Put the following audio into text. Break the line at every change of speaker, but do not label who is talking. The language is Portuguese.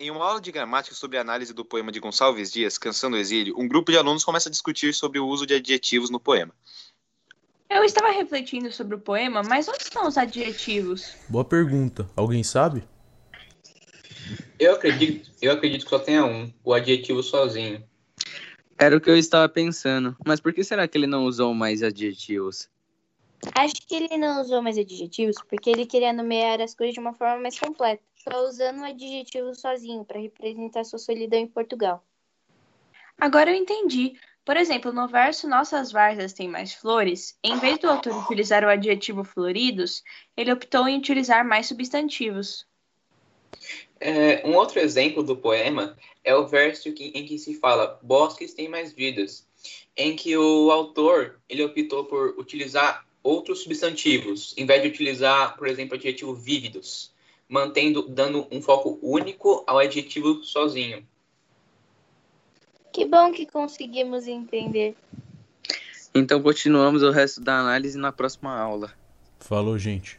Em uma aula de gramática sobre a análise do poema de Gonçalves Dias, Canção do Exílio, um grupo de alunos começa a discutir sobre o uso de adjetivos no poema.
Eu estava refletindo sobre o poema, mas onde estão os adjetivos?
Boa pergunta. Alguém sabe?
Eu acredito, eu acredito que só tenha um, o adjetivo sozinho.
Era o que eu estava pensando. Mas por que será que ele não usou mais adjetivos?
Acho que ele não usou mais adjetivos porque ele queria nomear as coisas de uma forma mais completa, só usando o adjetivo sozinho para representar sua solidão em Portugal.
Agora eu entendi. Por exemplo, no verso Nossas Varzas têm mais flores, em vez do autor utilizar o adjetivo floridos, ele optou em utilizar mais substantivos.
É, um outro exemplo do poema é o verso que, em que se fala bosques têm mais vidas, em que o autor ele optou por utilizar outros substantivos, em vez de utilizar, por exemplo, o adjetivo vívidos, mantendo, dando um foco único ao adjetivo sozinho.
Que bom que conseguimos entender.
Então continuamos o resto da análise na próxima aula.
Falou, gente.